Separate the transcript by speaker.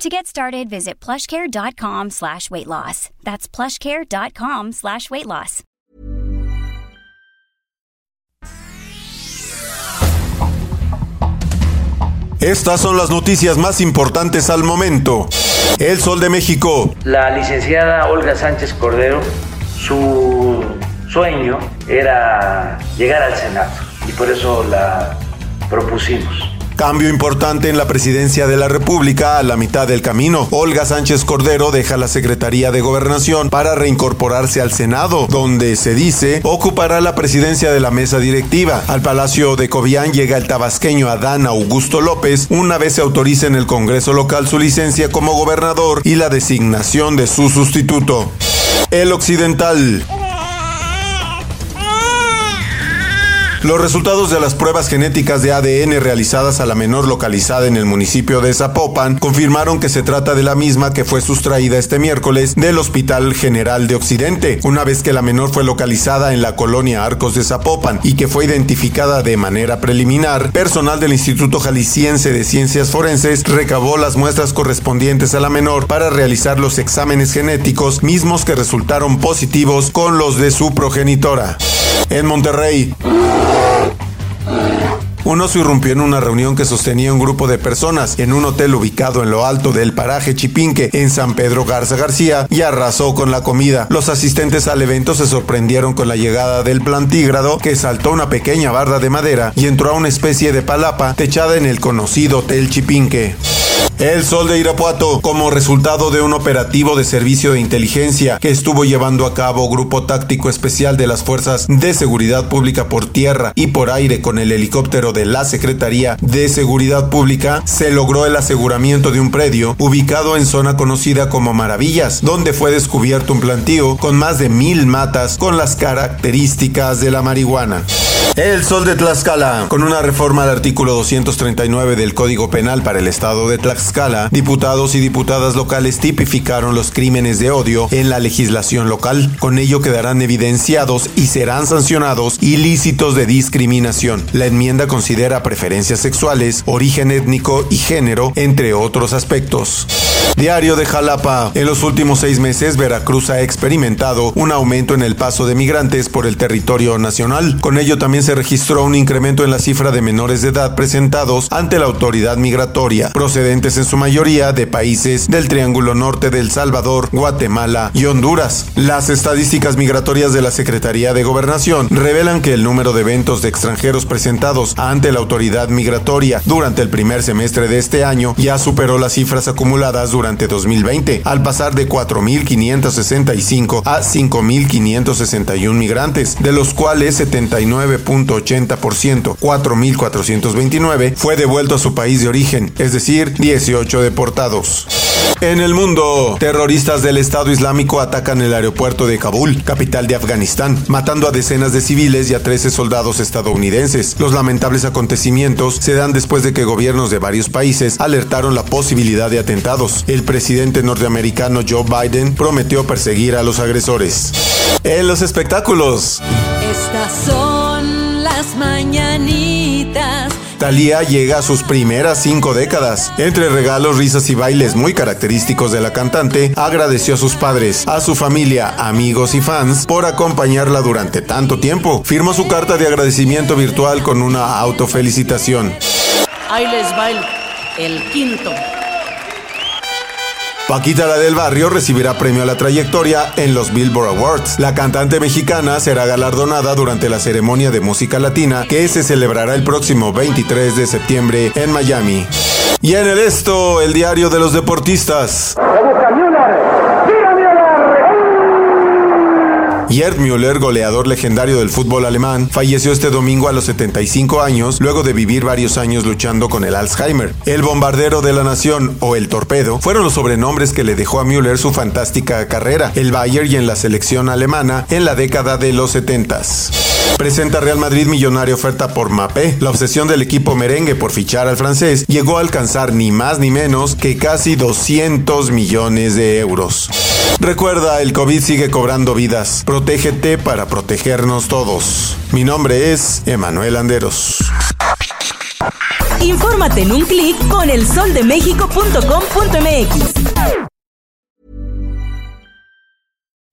Speaker 1: To get started, visit plushcare.com slash weight loss. That's plushcare.com slash weight loss.
Speaker 2: Estas son las noticias más importantes al momento. El Sol de México.
Speaker 3: La licenciada Olga Sánchez Cordero, su sueño era llegar al Senado y por eso la propusimos.
Speaker 2: Cambio importante en la presidencia de la República a la mitad del camino. Olga Sánchez Cordero deja la Secretaría de Gobernación para reincorporarse al Senado, donde se dice ocupará la presidencia de la mesa directiva. Al Palacio de Cobián llega el tabasqueño Adán Augusto López una vez se autoriza en el Congreso local su licencia como gobernador y la designación de su sustituto. El Occidental. Los resultados de las pruebas genéticas de ADN realizadas a la menor localizada en el municipio de Zapopan confirmaron que se trata de la misma que fue sustraída este miércoles del Hospital General de Occidente, una vez que la menor fue localizada en la colonia Arcos de Zapopan y que fue identificada de manera preliminar, personal del Instituto Jalisciense de Ciencias Forenses recabó las muestras correspondientes a la menor para realizar los exámenes genéticos mismos que resultaron positivos con los de su progenitora. En Monterrey, un oso irrumpió en una reunión que sostenía un grupo de personas en un hotel ubicado en lo alto del paraje Chipinque, en San Pedro Garza García, y arrasó con la comida. Los asistentes al evento se sorprendieron con la llegada del plantígrado, que saltó una pequeña barda de madera y entró a una especie de palapa techada en el conocido Hotel Chipinque. El Sol de Irapuato, como resultado de un operativo de servicio de inteligencia que estuvo llevando a cabo Grupo Táctico Especial de las Fuerzas de Seguridad Pública por tierra y por aire con el helicóptero de la Secretaría de Seguridad Pública, se logró el aseguramiento de un predio ubicado en zona conocida como Maravillas, donde fue descubierto un plantío con más de mil matas con las características de la marihuana. El Sol de Tlaxcala, con una reforma al artículo 239 del Código Penal para el Estado de Tlaxcala, diputados y diputadas locales tipificaron los crímenes de odio en la legislación local. Con ello quedarán evidenciados y serán sancionados ilícitos de discriminación. La enmienda considera preferencias sexuales, origen étnico y género, entre otros aspectos. Diario de Jalapa. En los últimos seis meses, Veracruz ha experimentado un aumento en el paso de migrantes por el territorio nacional. Con ello también se registró un incremento en la cifra de menores de edad presentados ante la autoridad migratoria, procedentes en su mayoría de países del Triángulo Norte del Salvador, Guatemala y Honduras. Las estadísticas migratorias de la Secretaría de Gobernación revelan que el número de eventos de extranjeros presentados ante la autoridad migratoria durante el primer semestre de este año ya superó las cifras acumuladas durante 2020, al pasar de 4.565 a 5.561 migrantes, de los cuales 79.80%, 4.429, fue devuelto a su país de origen, es decir, 18 deportados. En el mundo, terroristas del Estado Islámico atacan el aeropuerto de Kabul, capital de Afganistán, matando a decenas de civiles y a 13 soldados estadounidenses. Los lamentables acontecimientos se dan después de que gobiernos de varios países alertaron la posibilidad de atentados. El presidente norteamericano Joe Biden prometió perseguir a los agresores. En los espectáculos.
Speaker 4: Estas son las mañanitas
Speaker 2: Thalía llega a sus primeras cinco décadas. Entre regalos, risas y bailes muy característicos de la cantante, agradeció a sus padres, a su familia, amigos y fans por acompañarla durante tanto tiempo. Firmó su carta de agradecimiento virtual con una autofelicitación.
Speaker 5: Ahí les el quinto.
Speaker 2: Paquita la del barrio recibirá premio a la trayectoria en los Billboard Awards. La cantante mexicana será galardonada durante la ceremonia de música latina que se celebrará el próximo 23 de septiembre en Miami. Y en el esto, el diario de los deportistas. Gerd Müller, goleador legendario del fútbol alemán, falleció este domingo a los 75 años luego de vivir varios años luchando con el Alzheimer. El bombardero de la nación o el torpedo fueron los sobrenombres que le dejó a Müller su fantástica carrera, el Bayern y en la selección alemana en la década de los 70. Presenta Real Madrid millonaria oferta por Mapé. La obsesión del equipo merengue por fichar al francés llegó a alcanzar ni más ni menos que casi 200 millones de euros. Recuerda, el COVID sigue cobrando vidas. Protégete para protegernos todos. Mi nombre es Emanuel Anderos.
Speaker 6: Infórmate en un clic con elsoldemexico.com.mx.